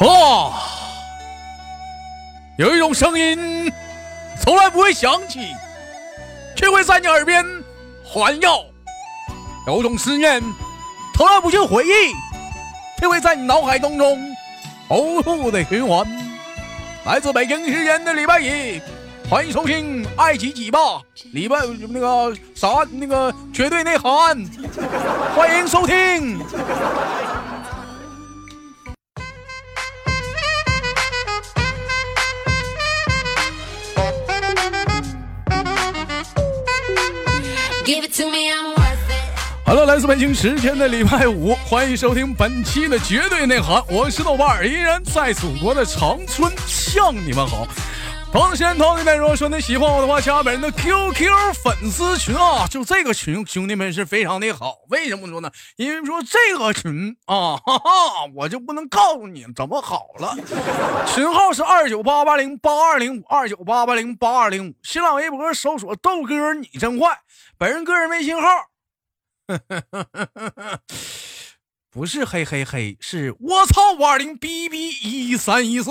哦，有一种声音从来不会响起，却会在你耳边环绕；有种思念从来不去回忆，却会在你脑海当中反复的循环。来自北京时间的礼拜一，欢迎收听《爱几几吧》，礼拜那个啥那个绝对内涵，欢迎收听。Hello，来自北京时间的礼拜五，欢迎收听本期的绝对内涵，我是豆瓣儿，依然在祖国的长春向你们好。同时同学们，如果说你喜欢我的话，加本人的 QQ 粉丝群啊，就这个群，兄弟们是非常的好。为什么说呢？因为说这个群啊，哈哈，我就不能告诉你怎么好了。群号是二九八八零八二零五二九八八零八二零五，新浪微博搜索豆哥你真坏，本人个人微信号，不是嘿嘿嘿，是我操五二零 B B 一三一四。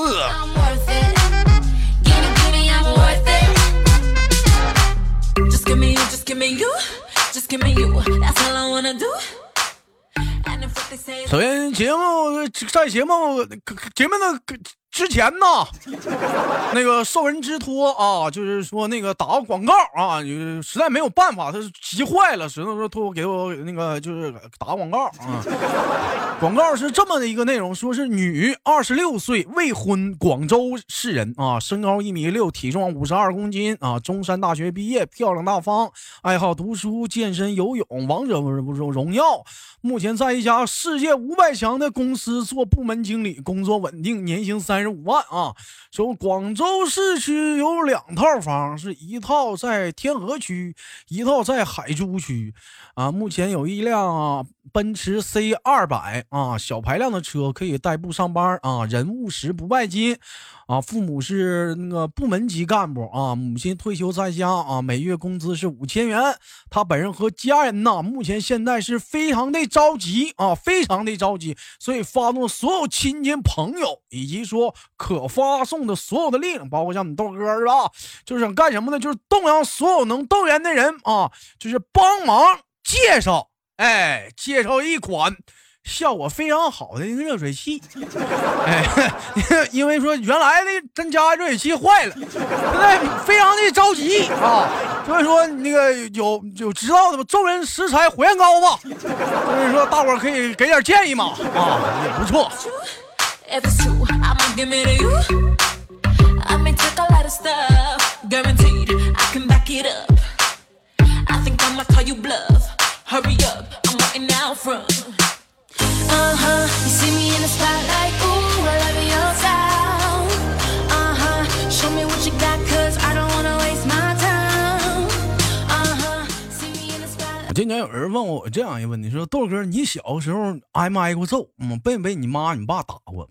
首先，节目在节目节目的。之前呢，那个受人之托啊，就是说那个打个广告啊，实在没有办法，他是急坏了，只能说托我给我那个就是打广告啊。广告是这么的一个内容，说是女，二十六岁，未婚，广州市人啊，身高一米六，体重五十二公斤啊，中山大学毕业，漂亮大方，爱好读书、健身、游泳、王者荣耀。目前在一家世界五百强的公司做部门经理，工作稳定，年薪三十五万啊。说广州市区有两套房，是一套在天河区，一套在海珠区。啊，目前有一辆奔驰 C 二百啊，小排量的车，可以代步上班啊。人务实不拜金，啊，父母是那个部门级干部啊，母亲退休在家啊，每月工资是五千元。他本人和家人呐，目前现在是非常的着急啊，非常的着急，所以发动所有亲戚朋友以及说可发送的所有的力量，包括像你豆哥是吧？就是想干什么呢？就是动员所有能动员的人啊，就是帮忙。介绍，哎，介绍一款效果非常好的一个热水器，哎，因为说原来的咱家热水器坏了，现在非常的着急啊，所以说那个有有知道的吗，众人拾柴火焰高吧，所以说大伙可以给点建议嘛，啊，也不错。我今天有人问我这样一个问题，说豆哥，你小时候挨没挨过揍？嗯，被没被你妈你爸打过？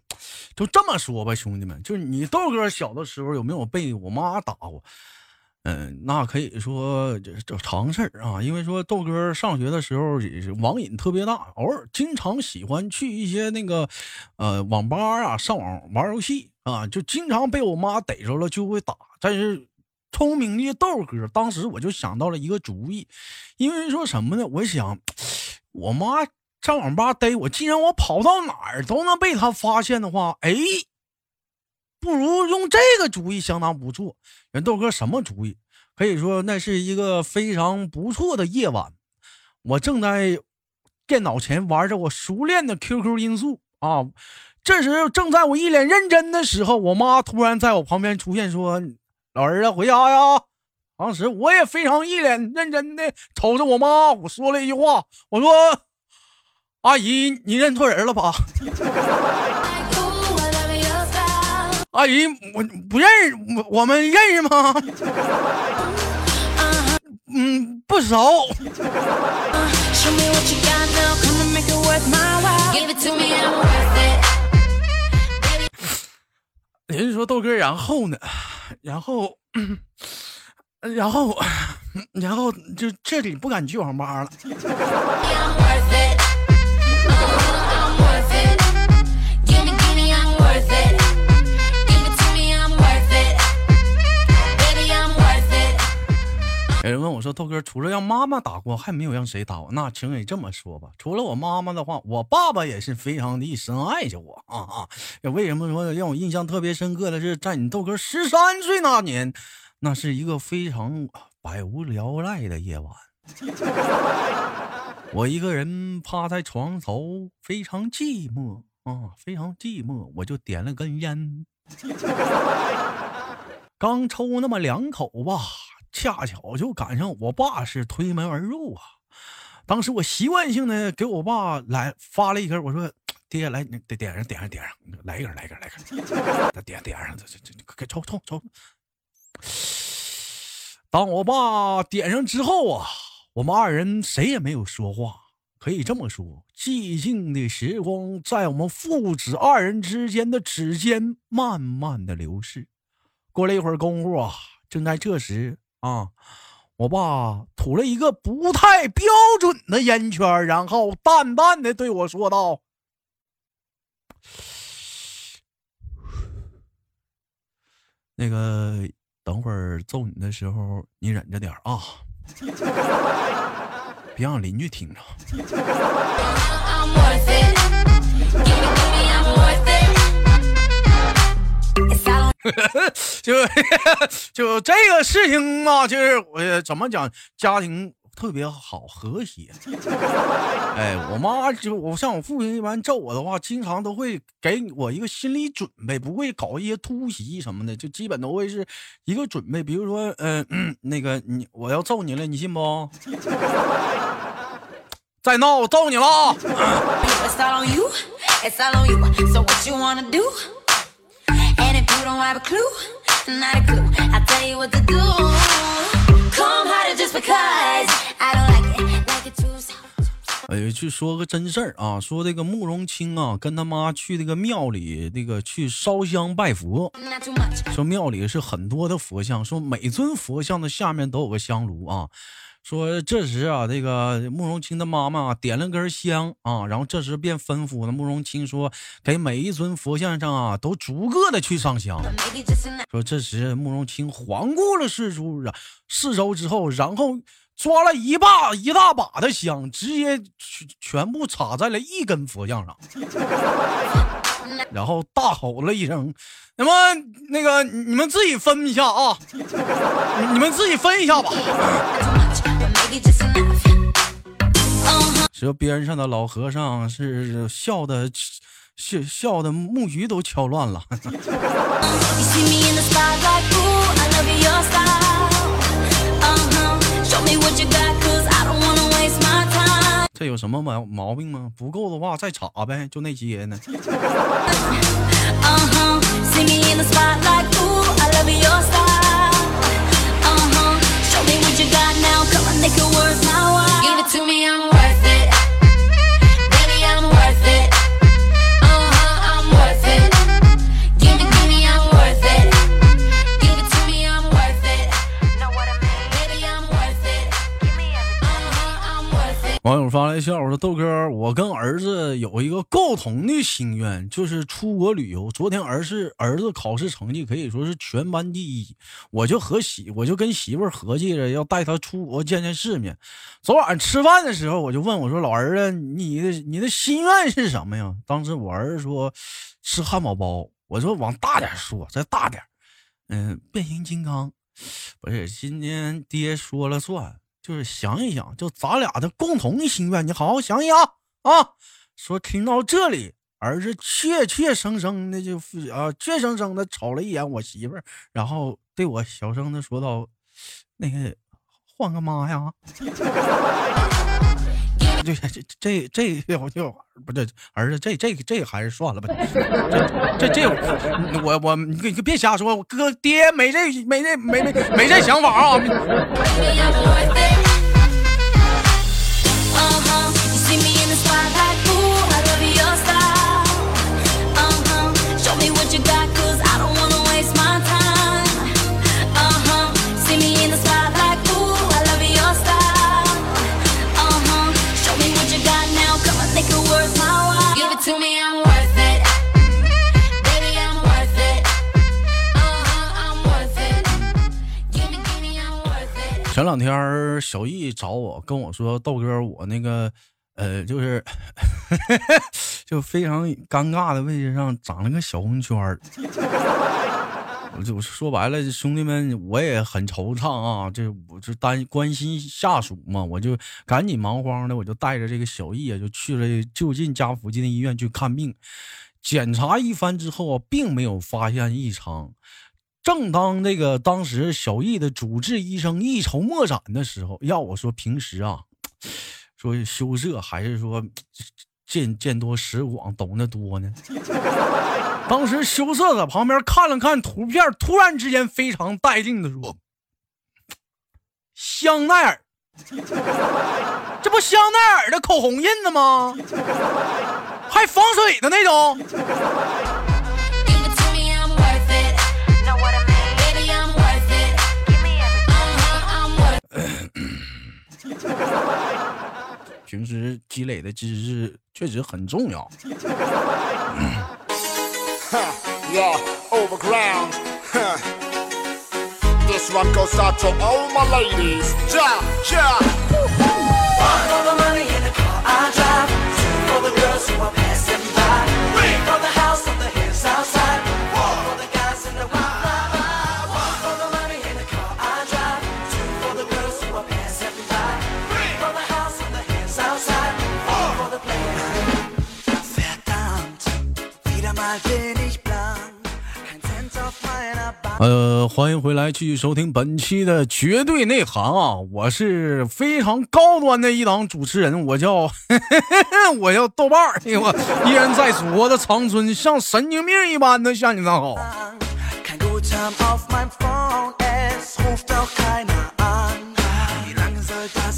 就这么说吧，兄弟们，就是你豆哥小的时候有没有被我妈打过？嗯，那可以说这这常事儿啊，因为说豆哥上学的时候也是网瘾特别大，偶尔经常喜欢去一些那个呃网吧啊上网玩游戏啊，就经常被我妈逮着了就会打。但是聪明的豆哥当时我就想到了一个主意，因为说什么呢？我想我妈上网吧逮我，既然我跑到哪儿都能被她发现的话，哎。不如用这个主意相当不错。人豆哥什么主意？可以说那是一个非常不错的夜晚。我正在电脑前玩着我熟练的 QQ 音速啊。这时正在我一脸认真的时候，我妈突然在我旁边出现，说：“老儿子回家呀！”当时我也非常一脸认真的瞅着我妈，我说了一句话：“我说，阿姨，你认错人了吧？” 阿姨，我不认识，我我们认识吗？嗯，不熟。人家说豆哥，然后呢？然后，然后，然后就彻底不敢去网吧了。有人问我说豆哥，除了让妈妈打过，还没有让谁打过。那请你这么说吧，除了我妈妈的话，我爸爸也是非常的深爱着我啊啊！为什么说让我印象特别深刻的是，在你豆哥十三岁那年，那是一个非常百无聊赖的夜晚，我一个人趴在床头，非常寂寞啊，非常寂寞，我就点了根烟。刚抽那么两口吧，恰巧就赶上我爸是推门而入啊。当时我习惯性的给我爸来发了一根，我说：“爹，来，你得点上，点上，点上，来一根，来一根，来一根，再点点上，这这这，快抽抽抽。”当我爸点上之后啊，我们二人谁也没有说话。可以这么说，寂静的时光在我们父子二人之间的指尖慢慢的流逝。过了一会儿功夫啊，正在这时啊，我爸吐了一个不太标准的烟圈，然后淡淡的对我说道：“那个，等会儿揍你的时候，你忍着点啊，别让邻居听着。” 就 就这个事情啊，就是我怎么讲，家庭特别好和谐。哎，我妈就我像我父亲一般揍我的话，经常都会给我一个心理准备，不会搞一些突袭什么的，就基本都会是一个准备。比如说，嗯，那个你我要揍你了，你信不？再闹我揍你了。哎，去说个真事儿啊！说这个慕容清啊，跟他妈去那个庙里，那个去烧香拜佛。说庙里是很多的佛像，说每尊佛像的下面都有个香炉啊。说这时啊，这个慕容清的妈妈点了根香啊，然后这时便吩咐了慕容清说：“给每一尊佛像上啊，都逐个的去上香。”说这时慕容清环顾了四周啊，四周之后，然后抓了一把一大把的香，直接全全部插在了一根佛像上，然后大吼了一声：“那么那个你们自己分一下啊，你们自己分一下吧。”这边上的老和尚是笑的，笑笑的木鱼都敲乱了。这有什么毛毛病吗？不够的话再查呗，就那些呢。笑，我说豆哥，我跟儿子有一个共同的心愿，就是出国旅游。昨天儿子儿子考试成绩可以说是全班第一，我就和媳我就跟媳妇合计着要带他出国见见世面。昨晚吃饭的时候，我就问我说：“老儿子，你的你的心愿是什么呀？”当时我儿子说：“吃汉堡包。”我说：“往大点说，再大点。”嗯，变形金刚，不是今天爹说了算。就是想一想，就咱俩的共同心愿，你好好想一想啊！说听到这里，儿子怯怯生生的就啊，怯生生的瞅了一眼我媳妇儿，然后对我小声的说道：“那个换个妈呀！” 这这这这我就不对，儿子这这这还是算了吧。这这我我你你别瞎说，哥爹没这没这没没没这想法啊。两天小易找我跟我说，豆哥，我那个呃，就是 就非常尴尬的位置上长了个小红圈儿。我 就说白了，兄弟们，我也很惆怅啊！这我就担关心下属嘛，我就赶紧忙慌的，我就带着这个小易啊，就去了就近家附近的医院去看病。检查一番之后啊，并没有发现异常。正当这个当时小易的主治医生一筹莫展的时候，要我说平时啊，说羞涩还是说见见多识广懂得多呢？当时羞涩在旁边看了看图片，突然之间非常淡定的说：“香奈儿，这不香奈儿的口红印子吗？还防水的那种。” 平时积累的知识确实很重要。呃，欢迎回来，继续收听本期的绝对内涵啊！我是非常高端的一档主持人，我叫 我叫豆瓣儿，我依然在祖国的长春，像神经病一般的向你们好。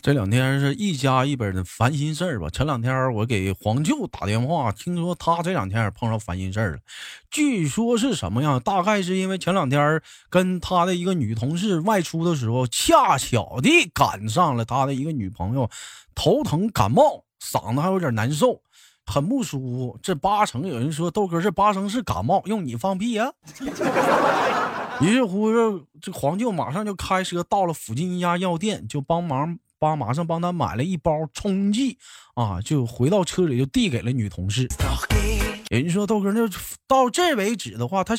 这两天是一家一本的烦心事儿吧？前两天我给黄舅打电话，听说他这两天也碰上烦心事儿了。据说是什么样？大概是因为前两天跟他的一个女同事外出的时候，恰巧的赶上了他的一个女朋友头疼感冒，嗓子还有点难受，很不舒服。这八成有人说豆哥这八成是感冒，用你放屁呀！于是乎，这黄舅马上就开车到了附近一家药店，就帮忙。帮马上帮他买了一包冲剂啊，就回到车里就递给了女同事。人家说豆哥，那到这为止的话，他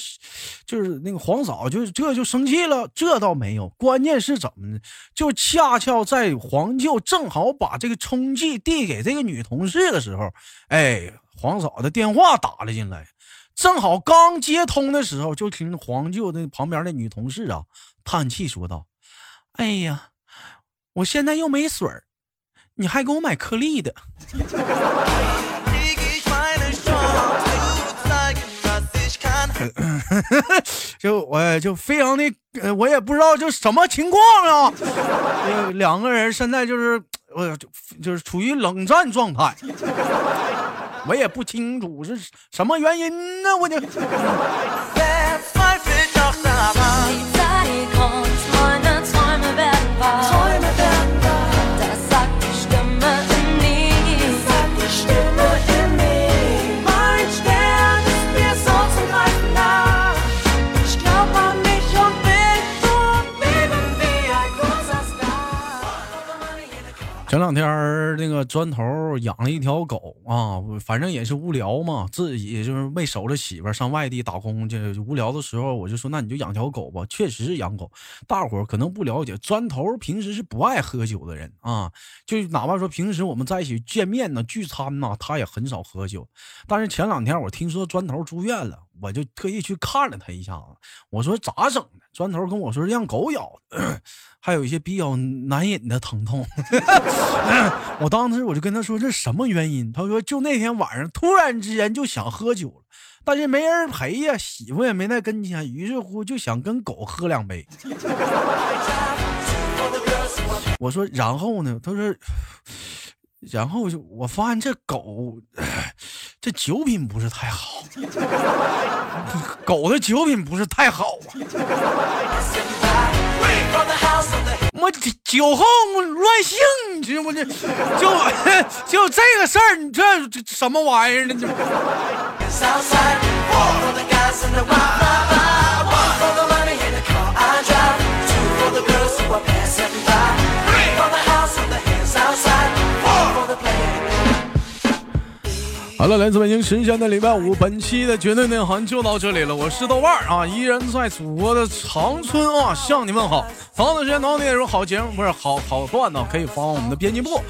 就是那个黄嫂，就这就生气了。这倒没有，关键是怎么呢？就恰巧在黄舅正好把这个冲剂递给这个女同事的时候，哎，黄嫂的电话打了进来，正好刚接通的时候，就听黄舅那旁边的女同事啊叹气说道：“哎呀。”我现在又没水儿，你还给我买颗粒的。就我就非常的，我也不知道就什么情况啊。两个人现在就是，呃，就是处于冷战状态。我也不清楚是什么原因呢，我就。砖头养了一条狗啊，反正也是无聊嘛，自己就是没守着媳妇上外地打工去，无聊的时候我就说，那你就养条狗吧。确实是养狗，大伙儿可能不了解，砖头平时是不爱喝酒的人啊，就哪怕说平时我们在一起见面呢、聚餐呢，他也很少喝酒。但是前两天我听说砖头住院了。我就特意去看了他一下子，我说咋整的？砖头跟我说让狗咬，还有一些比较难忍的疼痛。我当时我就跟他说这什么原因？他说就那天晚上突然之间就想喝酒了，但是没人陪呀，媳妇也没在跟前，于是乎就想跟狗喝两杯。我说然后呢？他说。然后就我发现这狗，这酒品不是太好，狗的酒品不是太好啊。我酒后乱性，你知不？这就就这个事儿，你这这什么玩意儿呢？好了，来自北京神仙的礼拜五，本期的绝对内涵就到这里了。我是豆瓣啊，依然在祖国的长春啊，向你们好。同样的时间，同样的内容，好节目不是好好段子，可以发我们的编辑部。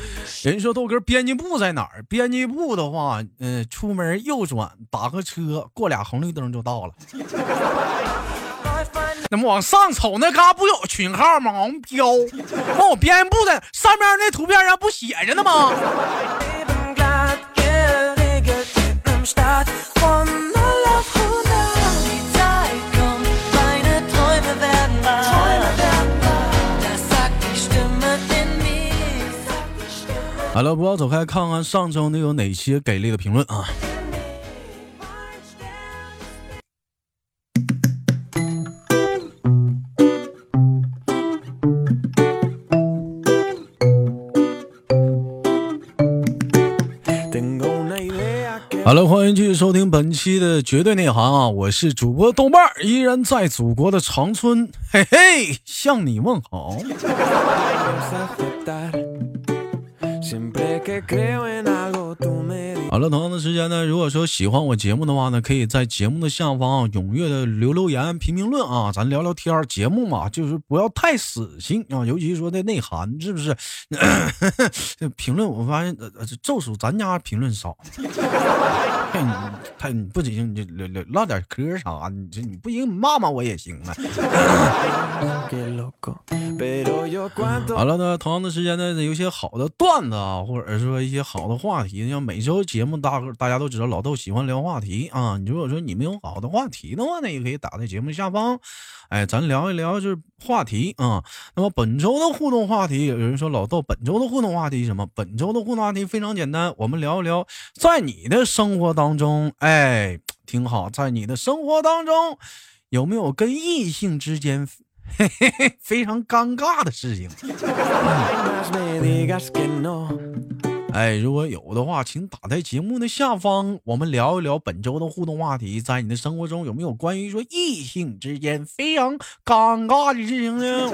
人说豆哥，编辑部在哪儿？编辑部的话，嗯，出门右转，打个车，过俩红绿灯就到了。那么往上瞅，那嘎不有群号吗？往标，往我编辑部的上面那图片上不写着呢吗？好了，不要走开，看看上周都有哪些给力的评论啊！好了，欢迎继续收听本期的绝对内涵啊！我是主播豆瓣儿，依然在祖国的长春，嘿嘿，向你问好。好了，同样的时间呢，如果说喜欢我节目的话呢，可以在节目的下方踊跃的留留言、评评论啊，咱聊聊天节目嘛，就是不要太死心啊，尤其说的内涵，是不是？评论我发现，呃，就属咱家评论少。太你不行，你唠唠唠点嗑啥？你这你不行，你骂骂我也行啊。好了，那同样的时间呢，有些好的段子啊，或者说一些好的话题，像每周节目大个大家都知道老豆喜欢聊话题啊。你如果说你们有好的话题的话呢，也可以打在节目下方，哎，咱聊一聊就是话题啊。那么本周的互动话题，有人说老豆本周的互动话题什么？本周的互动话题非常简单，我们聊一聊在你的生活当中，哎，挺好，在你的生活当中有没有跟异性之间？非常尴尬的事情。哎，如果有的话，请打在节目的下方，我们聊一聊本周的互动话题。在你的生活中，有没有关于说异性之间非常尴尬的事情呢？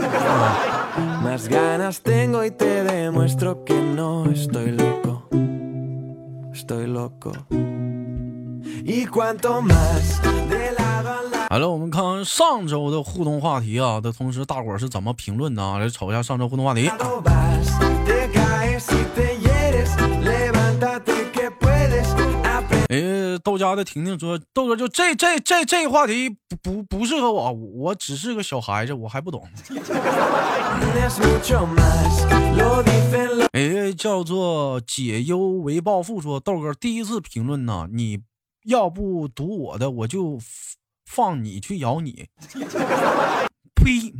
好了，我们看看上周的互动话题啊的同时，大伙儿是怎么评论的啊？来瞅一下上周互动话题。豆家的婷婷说：“豆哥，就这这这这话题不不不适合我，我只是个小孩子，我还不懂。”哎，叫做解忧为暴富说：“豆哥第一次评论呢，你要不读我的，我就。”放你去咬你，呸！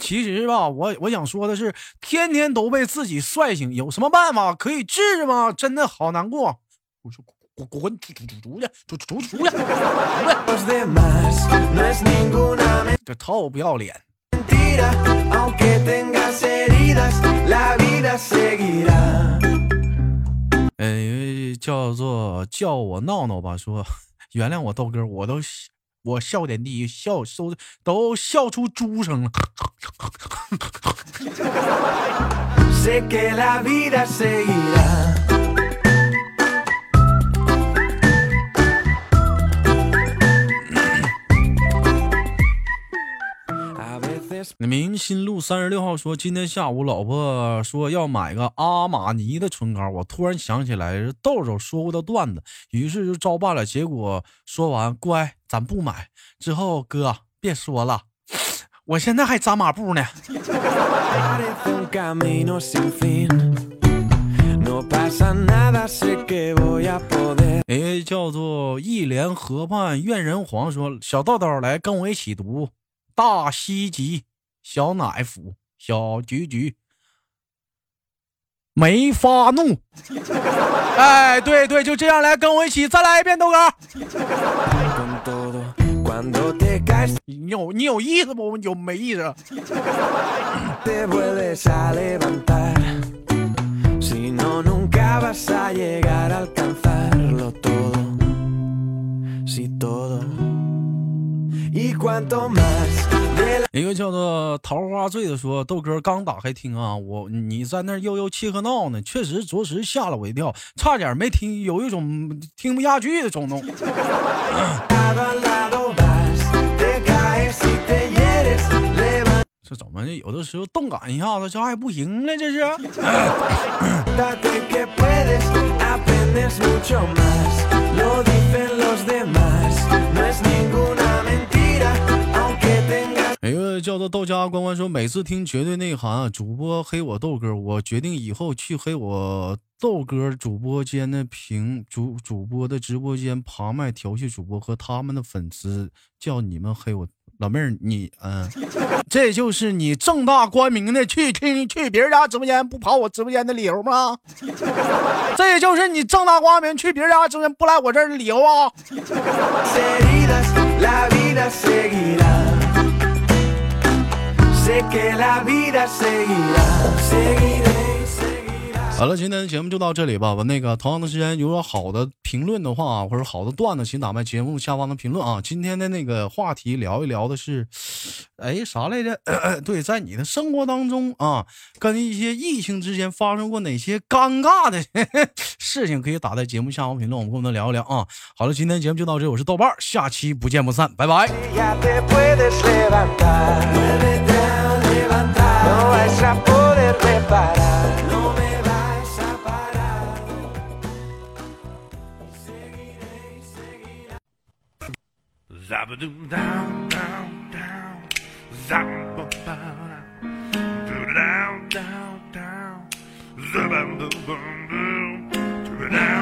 其实吧，我我想说的是，天天都被自己帅醒，有什么办法可以治吗？真的好难过。我说滚滚滚出出出出去，出出出去！这臭不要脸！呃，叫做叫我闹闹吧，说。原谅我豆哥，我都我笑点低，笑都都笑出猪声了。明新路三十六号说，今天下午老婆说要买个阿玛尼的唇膏，我突然想起来豆豆说过的段子，于是就照办了。结果说完，乖，咱不买。之后哥别说了，我现在还扎马步呢。哎，叫做一连河畔怨人黄说，小豆豆来跟我一起读大西集。小奶夫，小菊菊没发怒。哎，对对，就这样来跟我一起再来一遍，豆哥。你有你有意思不？有没意思？一个叫做桃花醉的说：“豆哥刚打开听啊，我你在那悠悠切和闹呢，确实着实吓了我一跳，差点没听，有一种听不下去的冲动。”这怎么有的时候动感一下子，这还不行了？这是。叫做豆家关关说，每次听绝对内涵主播黑我豆哥，我决定以后去黑我豆哥主播间的评主主播的直播间旁麦调戏主播和他们的粉丝，叫你们黑我。老妹儿，你嗯，这就是你正大光明的去听去别人家直播间不跑我直播间的理由吗？这也就是你正大光明去别人家直播间不来我这儿的理由啊！好了，今天的节目就到这里吧。我那个同样的时间，如果好的评论的话，或者好的段子，请打在节目下方的评论啊。今天的那个话题聊一聊的是，哎，啥来着？对，在你的生活当中啊，跟一些异性之间发生过哪些尴尬的 事情，可以打在节目下方评论，我们跟我们聊一聊啊。好了，今天节目就到这，我是豆瓣，下期不见不散，拜拜。no vas a poder reparar. No me vas a parar. Seguiré, seguirá. Zabadum down, down, down. Zamba down, down, down. Zabam boom boom. Down.